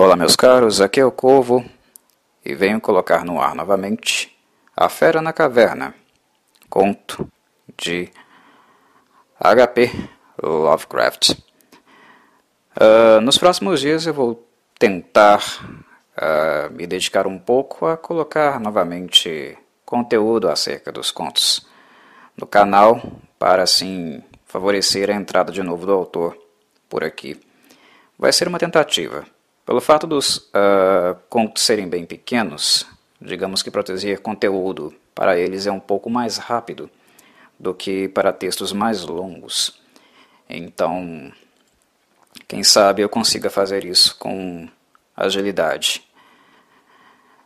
Olá, meus caros, aqui é o Corvo e venho colocar no ar novamente A Fera na Caverna, conto de H.P. Lovecraft. Uh, nos próximos dias eu vou tentar uh, me dedicar um pouco a colocar novamente conteúdo acerca dos contos no canal para assim favorecer a entrada de novo do autor por aqui. Vai ser uma tentativa. Pelo fato dos uh, contos serem bem pequenos, digamos que proteger conteúdo para eles é um pouco mais rápido do que para textos mais longos. Então, quem sabe eu consiga fazer isso com agilidade.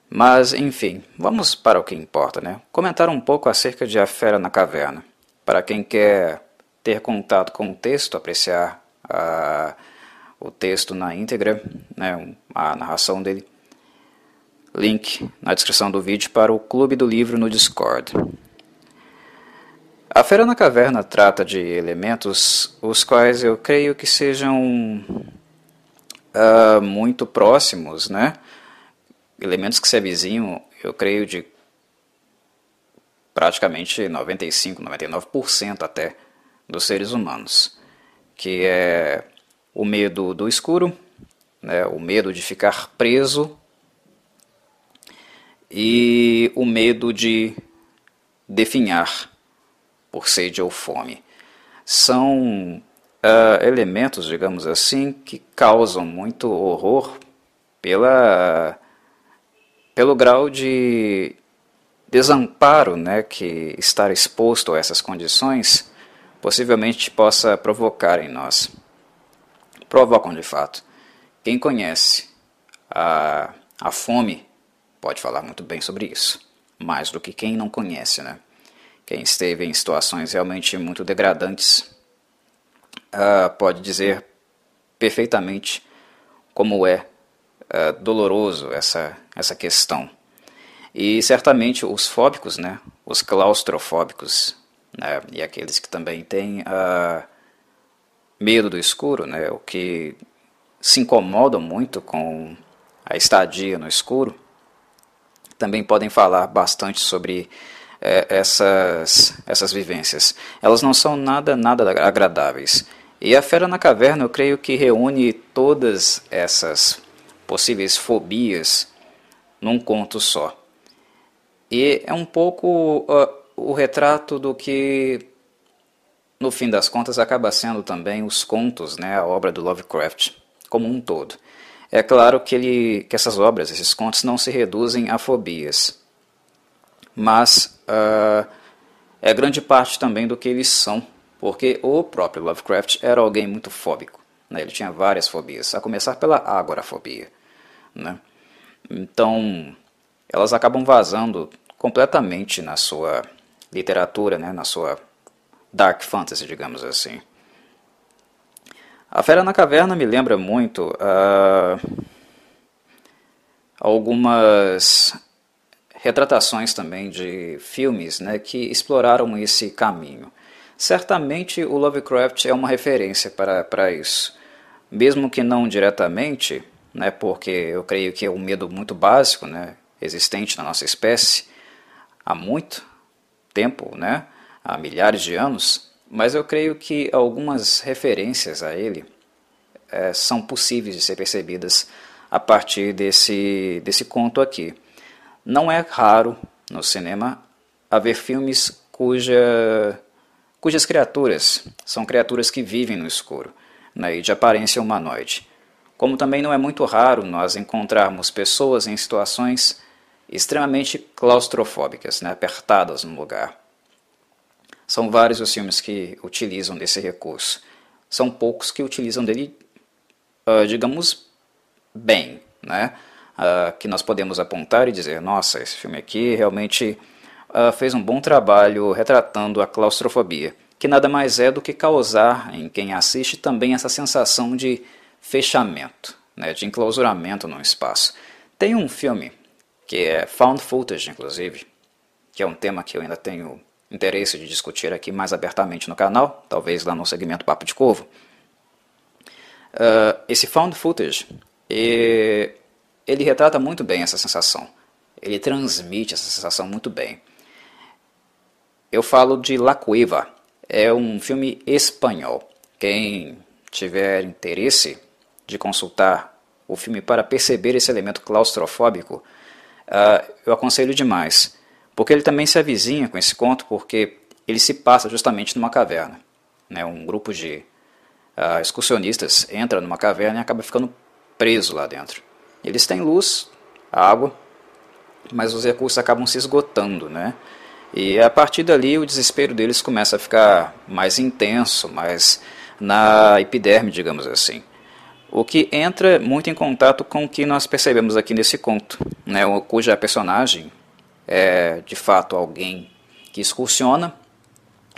Mas, enfim, vamos para o que importa, né? Comentar um pouco acerca de A Fera na Caverna. Para quem quer ter contato com o texto, apreciar a, o texto na íntegra, né, a narração dele, link na descrição do vídeo para o Clube do Livro no Discord. A Fera na Caverna trata de elementos os quais eu creio que sejam uh, muito próximos, né? elementos que se avizinham, eu creio, de praticamente 95, 99% até dos seres humanos, que é o medo do escuro, né, o medo de ficar preso e o medo de definhar por sede ou fome. São uh, elementos, digamos assim, que causam muito horror pela pelo grau de desamparo né, que estar exposto a essas condições possivelmente possa provocar em nós. Provocam de fato. Quem conhece a, a fome pode falar muito bem sobre isso, mais do que quem não conhece. Né? Quem esteve em situações realmente muito degradantes uh, pode dizer perfeitamente como é uh, doloroso essa, essa questão. E certamente os fóbicos, né, os claustrofóbicos, né, e aqueles que também têm uh, medo do escuro, né, o que se incomodam muito com a estadia no escuro, também podem falar bastante sobre eh, essas, essas vivências. Elas não são nada, nada agradáveis. E a Fera na Caverna, eu creio que reúne todas essas possíveis fobias num conto só. E é um pouco uh, o retrato do que, no fim das contas, acaba sendo também os contos, né, a obra do Lovecraft como um todo. É claro que, ele, que essas obras, esses contos, não se reduzem a fobias, mas uh, é grande parte também do que eles são, porque o próprio Lovecraft era alguém muito fóbico. Né? Ele tinha várias fobias, a começar pela agorafobia. Né? Então, elas acabam vazando completamente na sua literatura, né? na sua dark fantasy, digamos assim. A Fera na Caverna me lembra muito uh, algumas retratações também de filmes né, que exploraram esse caminho. Certamente o Lovecraft é uma referência para, para isso. Mesmo que não diretamente, né, porque eu creio que é um medo muito básico, né, existente na nossa espécie há muito tempo, né, há milhares de anos, mas eu creio que algumas referências a ele é, são possíveis de ser percebidas a partir desse, desse conto aqui. Não é raro no cinema haver filmes cuja, cujas criaturas são criaturas que vivem no escuro né, e de aparência humanoide. Como também não é muito raro nós encontrarmos pessoas em situações extremamente claustrofóbicas, né, apertadas no lugar. São vários os filmes que utilizam desse recurso. São poucos que utilizam dele, uh, digamos, bem, né? Uh, que nós podemos apontar e dizer, nossa, esse filme aqui realmente uh, fez um bom trabalho retratando a claustrofobia, que nada mais é do que causar em quem assiste também essa sensação de fechamento, né, de enclausuramento no espaço. Tem um filme que é found footage, inclusive, que é um tema que eu ainda tenho interesse de discutir aqui mais abertamente no canal, talvez lá no segmento Papo de Corvo. Uh, esse found footage, ele retrata muito bem essa sensação. Ele transmite essa sensação muito bem. Eu falo de La Cueva. É um filme espanhol. Quem tiver interesse de consultar o filme para perceber esse elemento claustrofóbico, uh, eu aconselho demais. Porque ele também se avizinha com esse conto, porque ele se passa justamente numa caverna. Né? Um grupo de uh, excursionistas entra numa caverna e acaba ficando preso lá dentro. Eles têm luz, água, mas os recursos acabam se esgotando, né? E a partir dali o desespero deles começa a ficar mais intenso, mais na epiderme, digamos assim. O que entra muito em contato com o que nós percebemos aqui nesse conto, né, cuja personagem é de fato alguém que excursiona,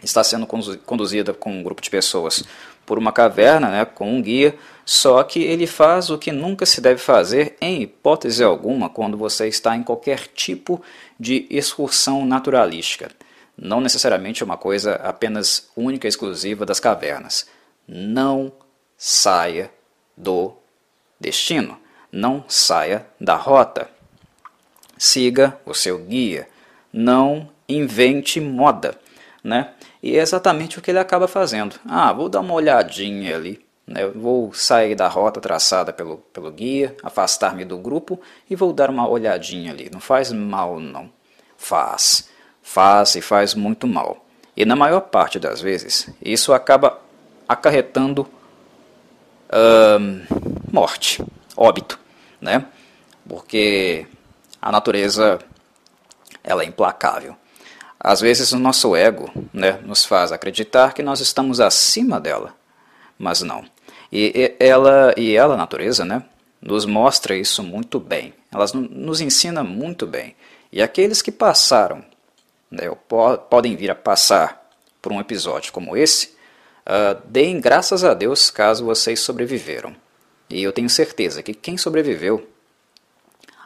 está sendo conduzida com um grupo de pessoas por uma caverna, né, com um guia, só que ele faz o que nunca se deve fazer, em hipótese alguma, quando você está em qualquer tipo de excursão naturalística. Não necessariamente uma coisa apenas única e exclusiva das cavernas. Não saia do destino. Não saia da rota. Siga o seu guia. Não invente moda. Né? E é exatamente o que ele acaba fazendo. Ah, vou dar uma olhadinha ali. Né? Vou sair da rota traçada pelo, pelo guia, afastar-me do grupo e vou dar uma olhadinha ali. Não faz mal, não. Faz. Faz e faz muito mal. E na maior parte das vezes, isso acaba acarretando morte, óbito, né? Porque a natureza ela é implacável. Às vezes o nosso ego né, nos faz acreditar que nós estamos acima dela, mas não. E, ela, e ela, a natureza, né, nos mostra isso muito bem. Ela nos ensina muito bem. E aqueles que passaram, né, podem vir a passar por um episódio como esse, Uh, deem graças a Deus caso vocês sobreviveram. E eu tenho certeza que quem sobreviveu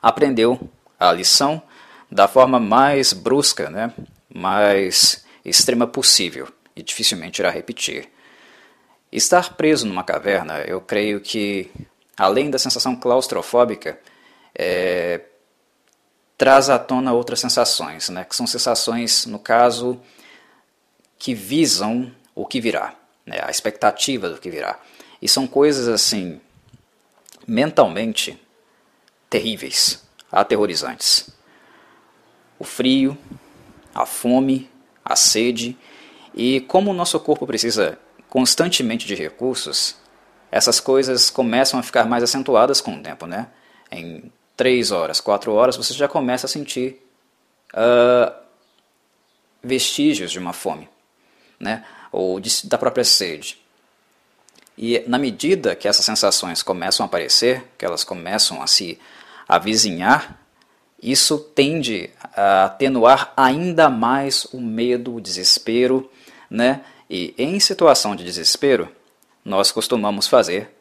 aprendeu a lição da forma mais brusca, né, mais extrema possível e dificilmente irá repetir. Estar preso numa caverna, eu creio que, além da sensação claustrofóbica, é, traz à tona outras sensações, né, que são sensações, no caso, que visam o que virá né, a expectativa do que virá. E são coisas assim, mentalmente terríveis, aterrorizantes. O frio, a fome, a sede, e como o nosso corpo precisa constantemente de recursos, essas coisas começam a ficar mais acentuadas com o tempo, né? Em três horas, quatro horas, você já começa a sentir uh, vestígios de uma fome, né? ou de, da própria sede. E na medida que essas sensações começam a aparecer, que elas começam a se avizinhar, isso tende a atenuar ainda mais o medo, o desespero, né? E em situação de desespero, nós costumamos fazer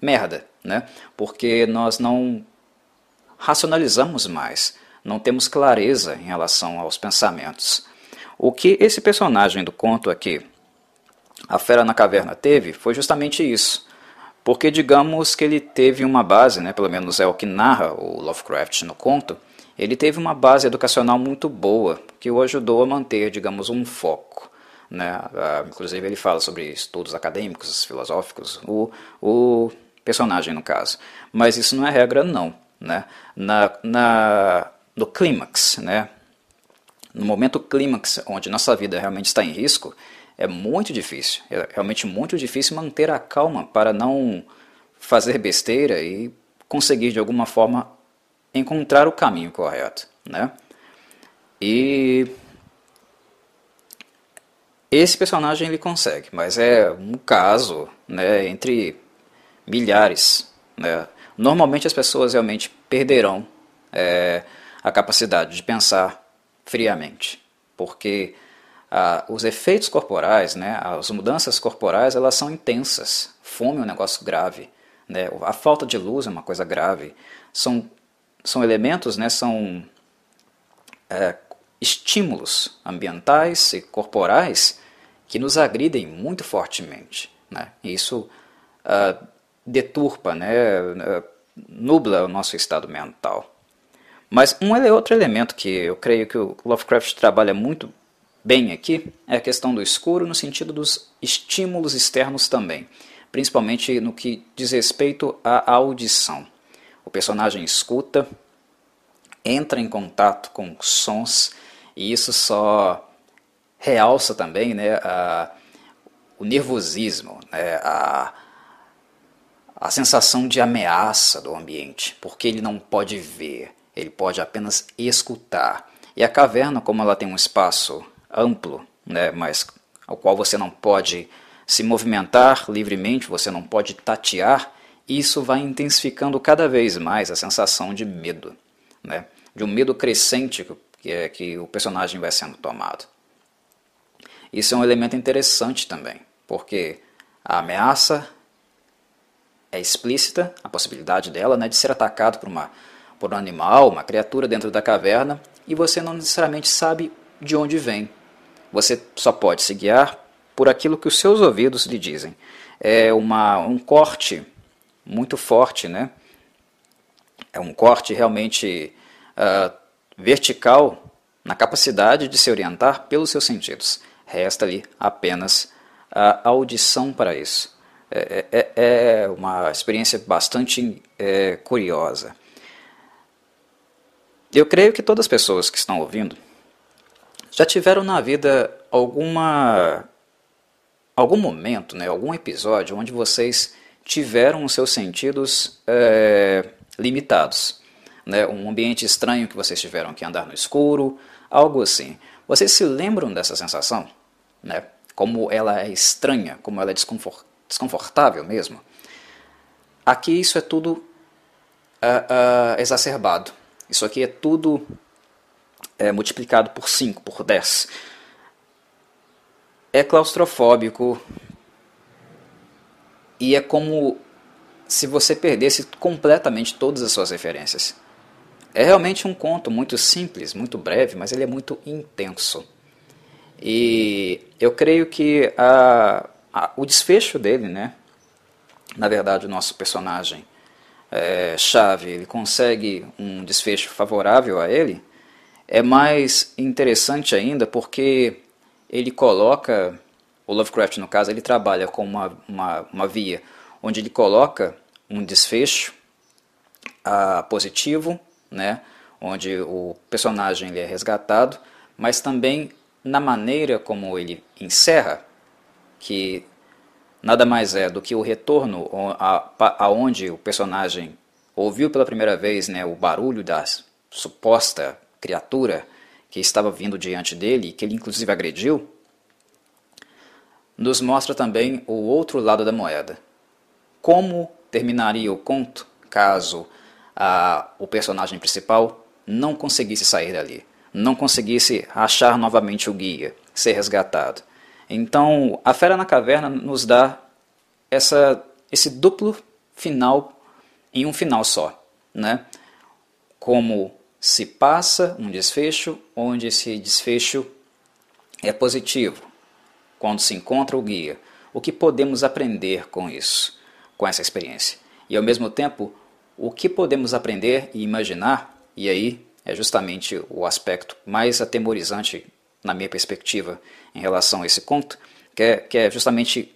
merda, né? Porque nós não racionalizamos mais, não temos clareza em relação aos pensamentos. O que esse personagem do conto aqui a Fera na Caverna teve foi justamente isso. Porque digamos que ele teve uma base, né, pelo menos é o que narra o Lovecraft no conto, ele teve uma base educacional muito boa, que o ajudou a manter, digamos, um foco. Né? Uh, inclusive ele fala sobre estudos acadêmicos, filosóficos, o, o personagem no caso. Mas isso não é regra não. Né? Na, na, no clímax, né? no momento clímax, onde nossa vida realmente está em risco, é muito difícil, é realmente muito difícil manter a calma para não fazer besteira e conseguir de alguma forma encontrar o caminho correto, né? E esse personagem ele consegue, mas é um caso, né, entre milhares, né? Normalmente as pessoas realmente perderão é, a capacidade de pensar friamente, porque ah, os efeitos corporais, né, as mudanças corporais, elas são intensas. Fome é um negócio grave, né, a falta de luz é uma coisa grave. São, são elementos, né, são é, estímulos ambientais e corporais que nos agridem muito fortemente. Né? E isso ah, deturpa, né, nubla o nosso estado mental. Mas um outro elemento que eu creio que o Lovecraft trabalha muito bem aqui é a questão do escuro no sentido dos estímulos externos também, principalmente no que diz respeito à audição. O personagem escuta, entra em contato com sons e isso só realça também né, a, o nervosismo, né, a, a sensação de ameaça do ambiente, porque ele não pode ver, ele pode apenas escutar. E a caverna, como ela tem um espaço amplo, né, mas ao qual você não pode se movimentar livremente, você não pode tatear, isso vai intensificando cada vez mais a sensação de medo, né, de um medo crescente que, é, que o personagem vai sendo tomado. Isso é um elemento interessante também, porque a ameaça é explícita, a possibilidade dela né, de ser atacado por uma por um animal, uma criatura dentro da caverna, e você não necessariamente sabe de onde vem. Você só pode se guiar por aquilo que os seus ouvidos lhe dizem. É uma, um corte muito forte, né? É um corte realmente uh, vertical na capacidade de se orientar pelos seus sentidos. Resta ali apenas a audição para isso. É, é, é uma experiência bastante é, curiosa. Eu creio que todas as pessoas que estão ouvindo já tiveram na vida alguma algum momento, né, algum episódio onde vocês tiveram os seus sentidos é, limitados. Né, um ambiente estranho que vocês tiveram que andar no escuro, algo assim. Vocês se lembram dessa sensação? Né? Como ela é estranha, como ela é desconfortável mesmo? Aqui isso é tudo uh, uh, exacerbado. Isso aqui é tudo é, multiplicado por 5, por 10. É claustrofóbico e é como se você perdesse completamente todas as suas referências. É realmente um conto muito simples, muito breve, mas ele é muito intenso. E eu creio que a, a, o desfecho dele, né? Na verdade, o nosso personagem é, chave ele consegue um desfecho favorável a ele, é mais interessante ainda porque ele coloca, o Lovecraft no caso, ele trabalha com uma, uma, uma via onde ele coloca um desfecho uh, positivo, né, onde o personagem ele é resgatado, mas também na maneira como ele encerra, que nada mais é do que o retorno aonde o personagem ouviu pela primeira vez né, o barulho da suposta criatura que estava vindo diante dele, que ele inclusive agrediu, nos mostra também o outro lado da moeda. Como terminaria o conto caso a, o personagem principal não conseguisse sair dali, não conseguisse achar novamente o guia, ser resgatado. Então, a Fera na Caverna nos dá essa, esse duplo final em um final só, né? Como se passa um desfecho onde esse desfecho é positivo, quando se encontra o guia. O que podemos aprender com isso, com essa experiência? E ao mesmo tempo, o que podemos aprender e imaginar, e aí é justamente o aspecto mais atemorizante na minha perspectiva em relação a esse conto, que é, que é justamente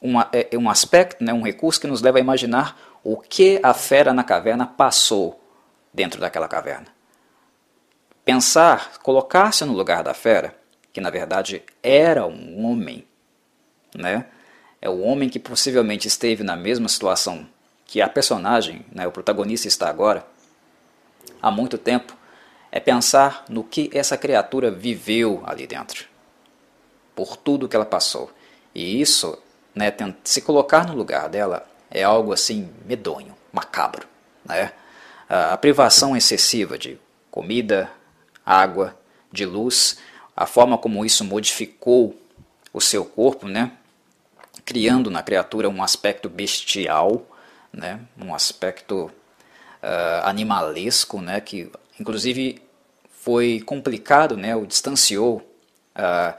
uma, é, é um aspecto, né, um recurso que nos leva a imaginar o que a fera na caverna passou dentro daquela caverna. Pensar, colocar-se no lugar da fera, que na verdade era um homem, né? É o homem que possivelmente esteve na mesma situação que a personagem, né, o protagonista está agora, há muito tempo, é pensar no que essa criatura viveu ali dentro, por tudo que ela passou. E isso, né, se colocar no lugar dela, é algo assim medonho, macabro. Né? A privação excessiva de comida, água, de luz, a forma como isso modificou o seu corpo, né? criando na criatura um aspecto bestial, né? um aspecto uh, animalesco, né? que inclusive foi complicado, né, o distanciou uh,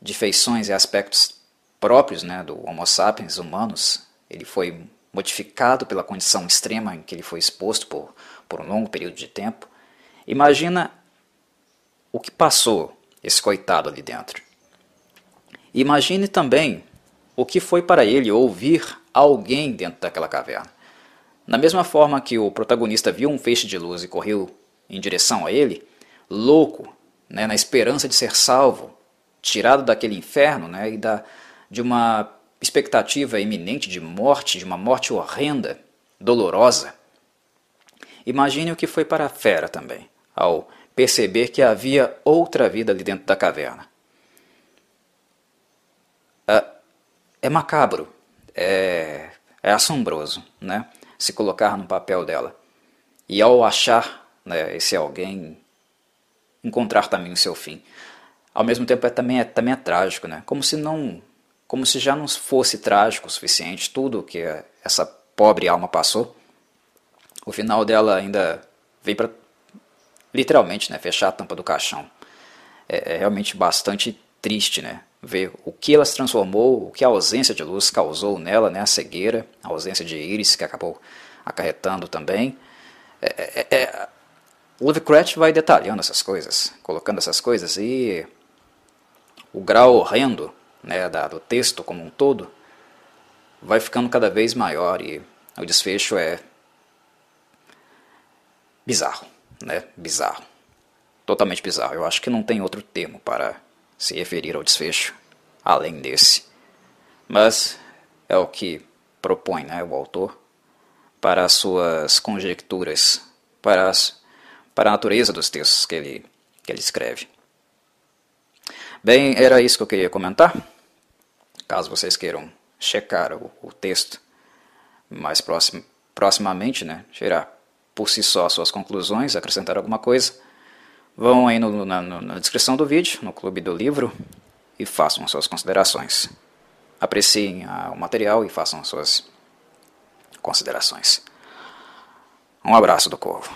de feições e aspectos próprios né, do Homo sapiens humanos. Ele foi modificado pela condição extrema em que ele foi exposto por, por um longo período de tempo. Imagina o que passou esse coitado ali dentro. Imagine também o que foi para ele ouvir alguém dentro daquela caverna. Na mesma forma que o protagonista viu um feixe de luz e correu em direção a ele, louco, né, na esperança de ser salvo, tirado daquele inferno né, e da, de uma expectativa iminente de morte, de uma morte horrenda, dolorosa. Imagine o que foi para a fera também, ao perceber que havia outra vida ali dentro da caverna. É, é macabro, é, é assombroso, né? Se colocar no papel dela. E ao achar né, esse alguém, encontrar também o seu fim. Ao mesmo tempo é, também, é, também é trágico, né? Como se não, como se já não fosse trágico o suficiente tudo que essa pobre alma passou. O final dela ainda vem para literalmente, né, fechar a tampa do caixão. É, é, realmente bastante triste, né, ver o que ela se transformou, o que a ausência de luz causou nela, né, a cegueira, a ausência de íris que acabou acarretando também. É, é, é Lovecraft vai detalhando essas coisas, colocando essas coisas e o grau horrendo né, da, do texto como um todo vai ficando cada vez maior e o desfecho é bizarro né, bizarro. Totalmente bizarro. Eu acho que não tem outro termo para se referir ao desfecho além desse. Mas é o que propõe né, o autor para as suas conjecturas, para, as, para a natureza dos textos que ele, que ele escreve. Bem, era isso que eu queria comentar. Caso vocês queiram checar o, o texto mais próximo, proximamente, né, tirar por si só suas conclusões, acrescentar alguma coisa, vão aí no, na, na descrição do vídeo, no clube do livro, e façam suas considerações. Apreciem a, o material e façam suas considerações. Um abraço do Corvo.